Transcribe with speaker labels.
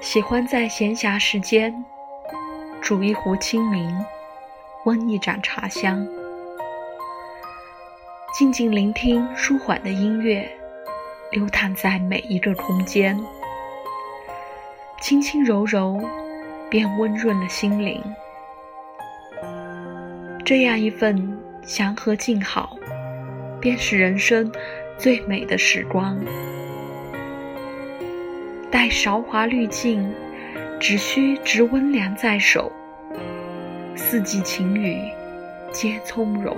Speaker 1: 喜欢在闲暇时间煮一壶清明，温一盏茶香，静静聆听舒缓的音乐，流淌在每一个空间，轻轻柔柔，便温润了心灵。这样一份祥和静好，便是人生最美的时光。待韶华滤尽，只需执温凉在手，四季晴雨皆从容。